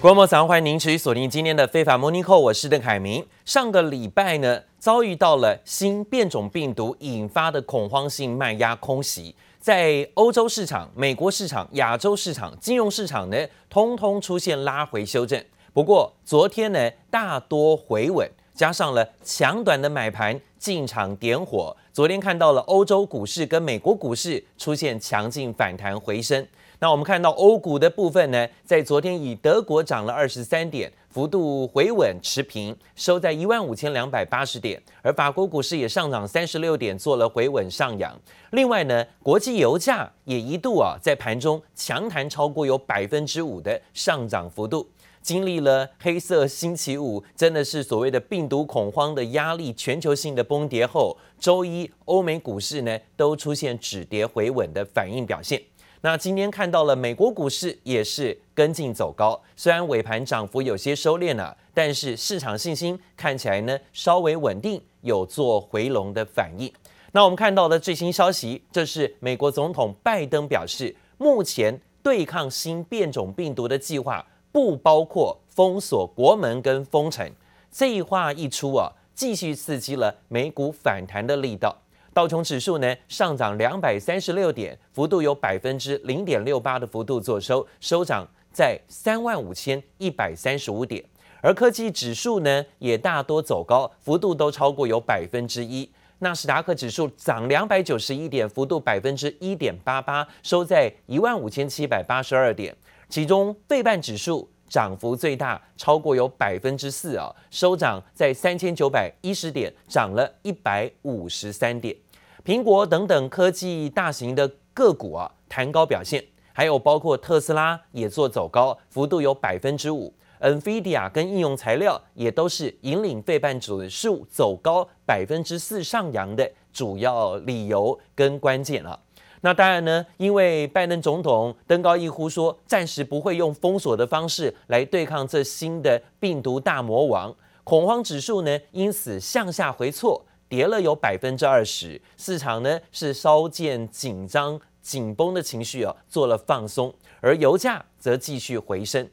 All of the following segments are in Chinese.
各位早，欢迎您持续锁定今天的非法 Monico，我是邓凯明。上个礼拜呢，遭遇到了新变种病毒引发的恐慌性卖压空袭，在欧洲市场、美国市场、亚洲市场、金融市场呢，通通出现拉回修正。不过昨天呢，大多回稳，加上了强短的买盘进场点火，昨天看到了欧洲股市跟美国股市出现强劲反弹回升。那我们看到欧股的部分呢，在昨天以德国涨了二十三点，幅度回稳持平，收在一万五千两百八十点。而法国股市也上涨三十六点，做了回稳上扬。另外呢，国际油价也一度啊在盘中强弹超过有百分之五的上涨幅度。经历了黑色星期五，真的是所谓的病毒恐慌的压力，全球性的崩跌后，周一欧美股市呢都出现止跌回稳的反应表现。那今天看到了美国股市也是跟进走高，虽然尾盘涨幅有些收敛了，但是市场信心看起来呢稍微稳定，有做回笼的反应。那我们看到的最新消息，这是美国总统拜登表示，目前对抗新变种病毒的计划不包括封锁国门跟封城。这一话一出啊，继续刺激了美股反弹的力道。道琼指数呢上涨两百三十六点，幅度有百分之零点六八的幅度做收，收涨在三万五千一百三十五点。而科技指数呢也大多走高，幅度都超过有百分之一。纳斯达克指数涨两百九十一点，幅度百分之一点八八，收在一万五千七百八十二点。其中费半指数涨幅最大，超过有百分之四啊，收涨在三千九百一十点，涨了一百五十三点。苹果等等科技大型的个股啊，弹高表现，还有包括特斯拉也做走高，幅度有百分之五。NVIDIA 跟应用材料也都是引领费半指数走高百分之四上扬的主要理由跟关键了。那当然呢，因为拜登总统登高一呼说，暂时不会用封锁的方式来对抗这新的病毒大魔王，恐慌指数呢因此向下回挫。跌了有百分之二十，市场呢是稍见紧张、紧绷的情绪啊，做了放松，而油价则继续回升。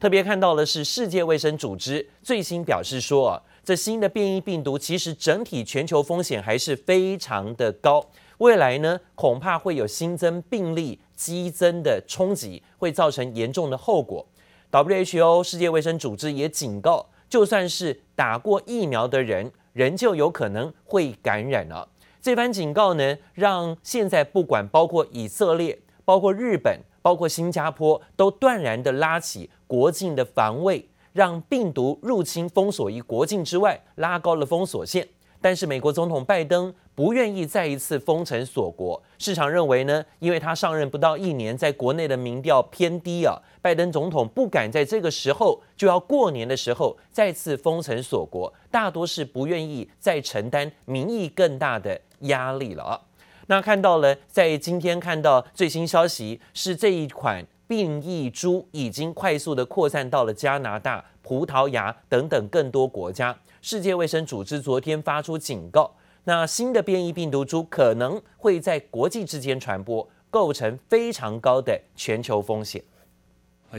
特别看到的是，世界卫生组织最新表示说啊，这新的变异病毒其实整体全球风险还是非常的高，未来呢恐怕会有新增病例激增的冲击，会造成严重的后果。WHO 世界卫生组织也警告，就算是打过疫苗的人，仍旧有可能会感染了。这番警告呢，让现在不管包括以色列、包括日本、包括新加坡，都断然的拉起国境的防卫，让病毒入侵封锁于国境之外，拉高了封锁线。但是美国总统拜登不愿意再一次封城锁国，市场认为呢，因为他上任不到一年，在国内的民调偏低啊，拜登总统不敢在这个时候就要过年的时候再次封城锁国，大多是不愿意再承担民意更大的压力了啊。那看到了，在今天看到最新消息是这一款变异株已经快速的扩散到了加拿大、葡萄牙等等更多国家。世界卫生组织昨天发出警告，那新的变异病毒株可能会在国际之间传播，构成非常高的全球风险。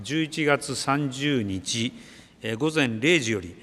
十一月三十日午前零时より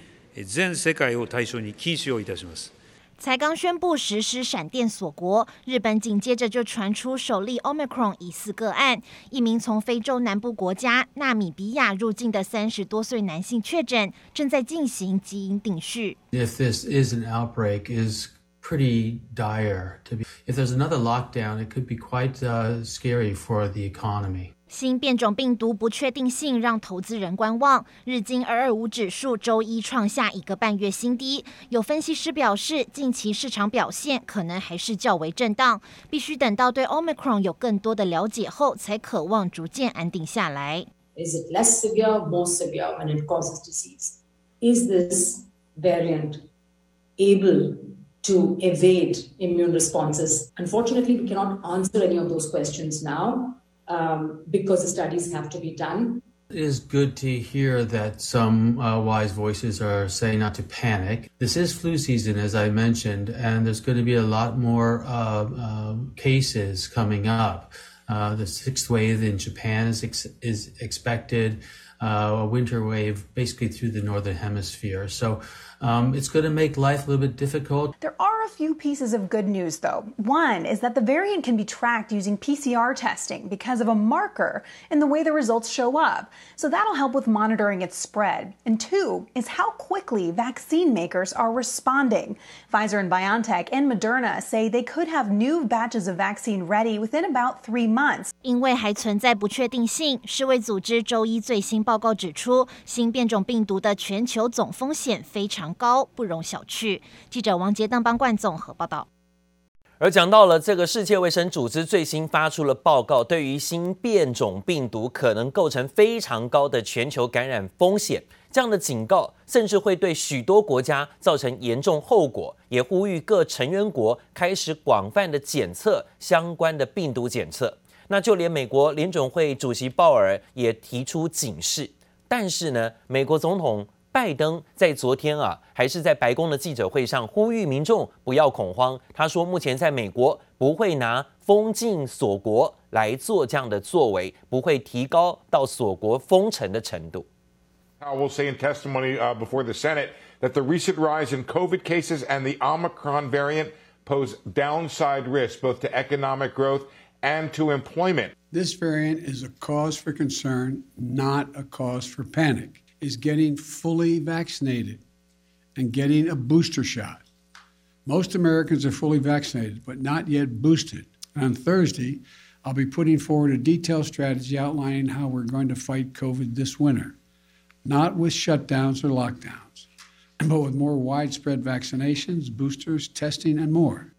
全世界を対象に禁止をいたします。才刚宣布实施闪电锁国，日本紧接着就传出首例 Omicron 疑似个案，一名从非洲南部国家纳米比亚入境的三十多岁男性确诊，正在进行基因定序。If this is an outbreak, is pretty dire. To be, if there's another lockdown, it could be quite scary for the economy. 新变种病毒不确定性让投资人观望，日经二二五指数周一创下一个半月新低。有分析师表示，近期市场表现可能还是较为震荡，必须等到对 Omicron 有更多的了解后，才可望逐渐安定下来。Is it less severe, more severe when it causes disease? Is this variant able to evade immune responses? Unfortunately, we cannot answer any of those questions now. Um, because the studies have to be done. It is good to hear that some uh, wise voices are saying not to panic. This is flu season, as I mentioned, and there's going to be a lot more uh, uh, cases coming up. Uh, the sixth wave in Japan is, ex is expected. uh, a winter wave basically through the northern hemisphere. So um, it's going to make life a little bit difficult. There are a few pieces of good news, though. One is that the variant can be tracked using PCR testing because of a marker in the way the results show up. So that'll help with monitoring its spread. And two is how quickly vaccine makers are responding. Pfizer and BioNTech and Moderna say they could have new batches of vaccine ready within about three months. 因为还存在不确定性，世卫组织周一最新报告指出，新变种病毒的全球总风险非 常高，不容小觑。记者王杰、邓邦冠综合报道。而讲到了这个世界卫生组织最新发出了报告，对于新变种病毒可能构成非常高的全球感染风险，这样的警告甚至会对许多国家造成严重后果，也呼吁各成员国开始广泛的检测相关的病毒检测。那就连美国联准会主席鲍尔也提出警示，但是呢，美国总统。拜登在昨天啊，还是在白宫的记者会上呼吁民众不要恐慌。他说，目前在美国不会拿封禁锁国来做这样的作为，不会提高到锁国封城的程度。I will say in testimony before the Senate that the recent rise in COVID cases and the Omicron variant pose downside risks both to economic growth and to employment. This variant is a cause for concern, not a cause for panic. Is getting fully vaccinated and getting a booster shot. Most Americans are fully vaccinated, but not yet boosted. And on Thursday, I'll be putting forward a detailed strategy outlining how we're going to fight COVID this winter, not with shutdowns or lockdowns, but with more widespread vaccinations, boosters, testing, and more.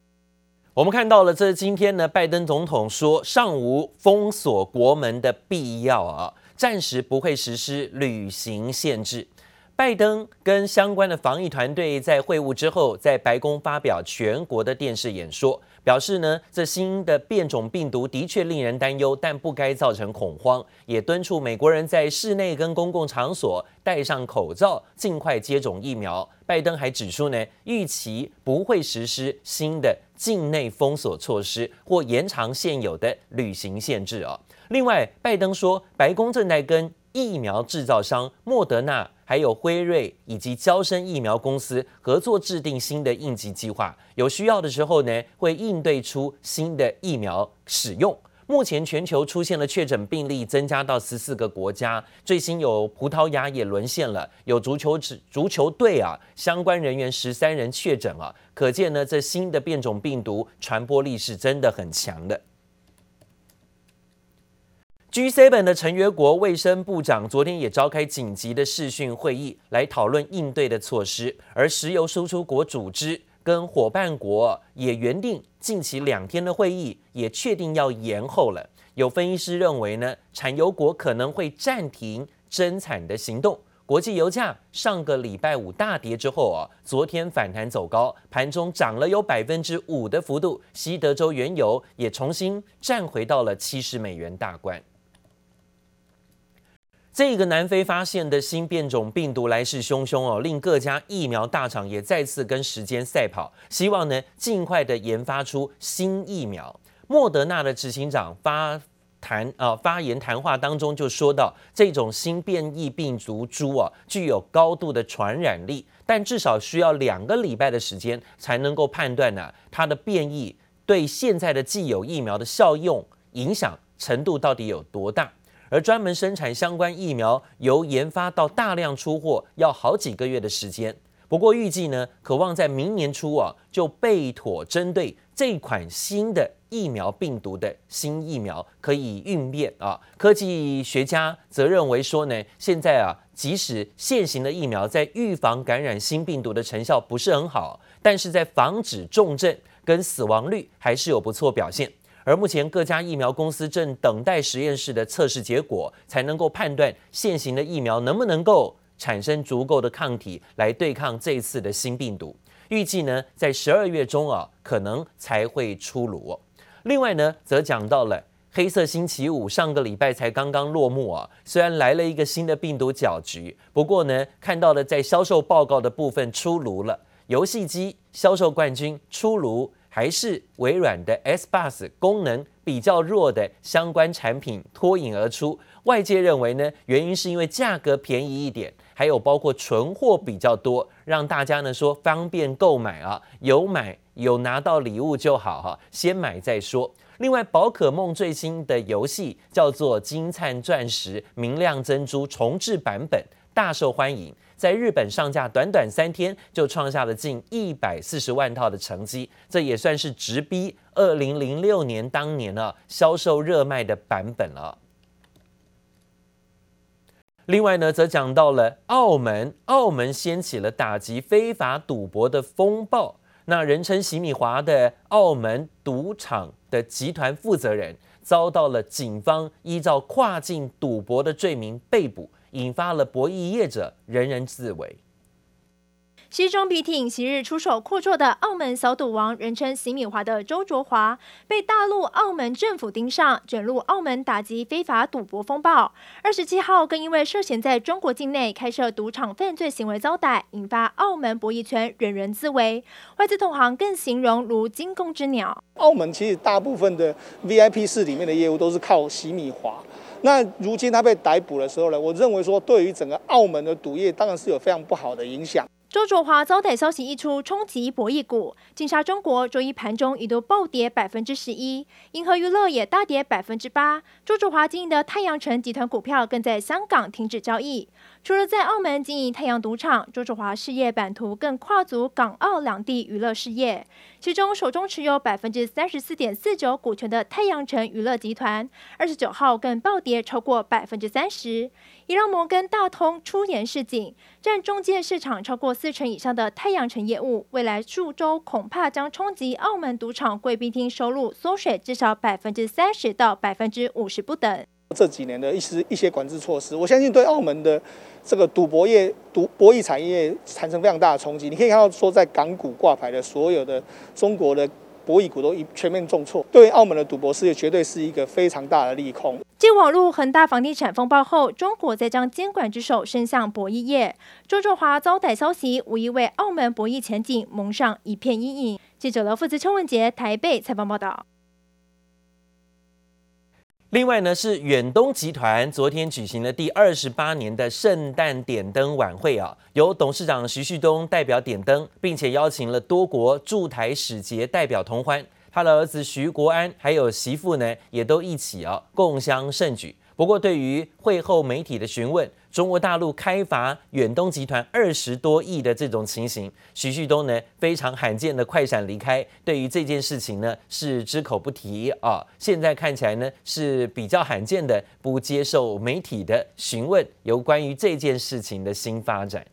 我们看到了，这是今天呢，拜登总统说尚无封锁国门的必要啊。暂时不会实施旅行限制。拜登跟相关的防疫团队在会晤之后，在白宫发表全国的电视演说，表示呢，这新的变种病毒的确令人担忧，但不该造成恐慌，也敦促美国人在室内跟公共场所戴上口罩，尽快接种疫苗。拜登还指出呢，预期不会实施新的境内封锁措施或延长现有的旅行限制啊。另外，拜登说，白宫正在跟疫苗制造商莫德纳、还有辉瑞以及交生疫苗公司合作制定新的应急计划，有需要的时候呢，会应对出新的疫苗使用。目前全球出现了确诊病例增加到十四个国家，最新有葡萄牙也沦陷了，有足球足球队啊相关人员十三人确诊啊，可见呢，这新的变种病毒传播力是真的很强的。G7 的成员国卫生部长昨天也召开紧急的视讯会议，来讨论应对的措施。而石油输出国组织跟伙伴国也原定近期两天的会议，也确定要延后了。有分析师认为呢，产油国可能会暂停增产的行动。国际油价上个礼拜五大跌之后啊，昨天反弹走高，盘中涨了有百分之五的幅度。西德州原油也重新站回到了七十美元大关。这个南非发现的新变种病毒来势汹汹哦，令各家疫苗大厂也再次跟时间赛跑，希望呢尽快的研发出新疫苗。莫德纳的执行长发谈啊发言谈话当中就说到，这种新变异病毒株啊具有高度的传染力，但至少需要两个礼拜的时间才能够判断呢它的变异对现在的既有疫苗的效用影响程度到底有多大。而专门生产相关疫苗，由研发到大量出货要好几个月的时间。不过预计呢，可望在明年初啊，就备妥针对这款新的疫苗病毒的新疫苗可以应变啊。科技学家则认为说呢，现在啊，即使现行的疫苗在预防感染新病毒的成效不是很好，但是在防止重症跟死亡率还是有不错表现。而目前各家疫苗公司正等待实验室的测试结果，才能够判断现行的疫苗能不能够产生足够的抗体来对抗这次的新病毒。预计呢，在十二月中啊，可能才会出炉。另外呢，则讲到了黑色星期五，上个礼拜才刚刚落幕啊，虽然来了一个新的病毒搅局，不过呢，看到了在销售报告的部分出炉了，游戏机销售冠军出炉。还是微软的 XBox 功能比较弱的相关产品脱颖而出？外界认为呢，原因是因为价格便宜一点，还有包括存货比较多，让大家呢说方便购买啊，有买有拿到礼物就好哈，先买再说。另外，宝可梦最新的游戏叫做《金灿钻石明亮珍珠》重制版本，大受欢迎，在日本上架短短三天就创下了近一百四十万套的成绩，这也算是直逼二零零六年当年呢销售热卖的版本了。另外呢，则讲到了澳门，澳门掀起了打击非法赌博的风暴。那人称洗米华的澳门赌场的集团负责人遭到了警方依照跨境赌博的罪名被捕，引发了博弈业者人人自危。西装笔挺、昔日出手阔绰的澳门小赌王，人称“洗米华”的周卓华，被大陆澳门政府盯上，卷入澳门打击非法赌博风暴。二十七号，更因为涉嫌在中国境内开设赌场犯罪行为遭逮，引发澳门博弈圈人人自危。外资同行更形容如惊弓之鸟。澳门其实大部分的 VIP 室里面的业务都是靠洗米华。那如今他被逮捕的时候呢，我认为说，对于整个澳门的赌业，当然是有非常不好的影响。周卓华遭逮消息一出，冲击博弈股。金沙中国周一盘中一度暴跌百分之十一，银河娱乐也大跌百分之八。周卓华经营的太阳城集团股票更在香港停止交易。除了在澳门经营太阳赌场，周卓华事业版图更跨足港澳两地娱乐事业。其中手中持有百分之三十四点四九股权的太阳城娱乐集团，二十九号更暴跌超过百分之三十。也让摩根大通出言示警，占中介市场超过四成以上的太阳城业务，未来数周恐怕将冲击澳门赌场贵宾厅收入缩水至少百分之三十到百分之五十不等。这几年的一些一些管制措施，我相信对澳门的这个赌博业、赌博弈产业产生非常大的冲击。你可以看到，说在港股挂牌的所有的中国的博弈股都一全面重挫，对澳门的赌博事业绝对是一个非常大的利空。继网络恒大房地产风暴后，中国再将监管之手伸向博弈业。周卓华遭逮消息，无疑为澳门博弈前景蒙上一片阴影。记者刘富子、邱文杰台北采访报道。另外呢，是远东集团昨天举行了第二十八年的圣诞点灯晚会啊，由董事长徐旭东代表点灯，并且邀请了多国驻台使节代表同欢，他的儿子徐国安还有媳妇呢，也都一起啊共襄盛举。不过，对于会后媒体的询问，中国大陆开罚远东集团二十多亿的这种情形，徐旭东呢非常罕见的快闪离开。对于这件事情呢是只口不提啊。现在看起来呢是比较罕见的不接受媒体的询问，有关于这件事情的新发展。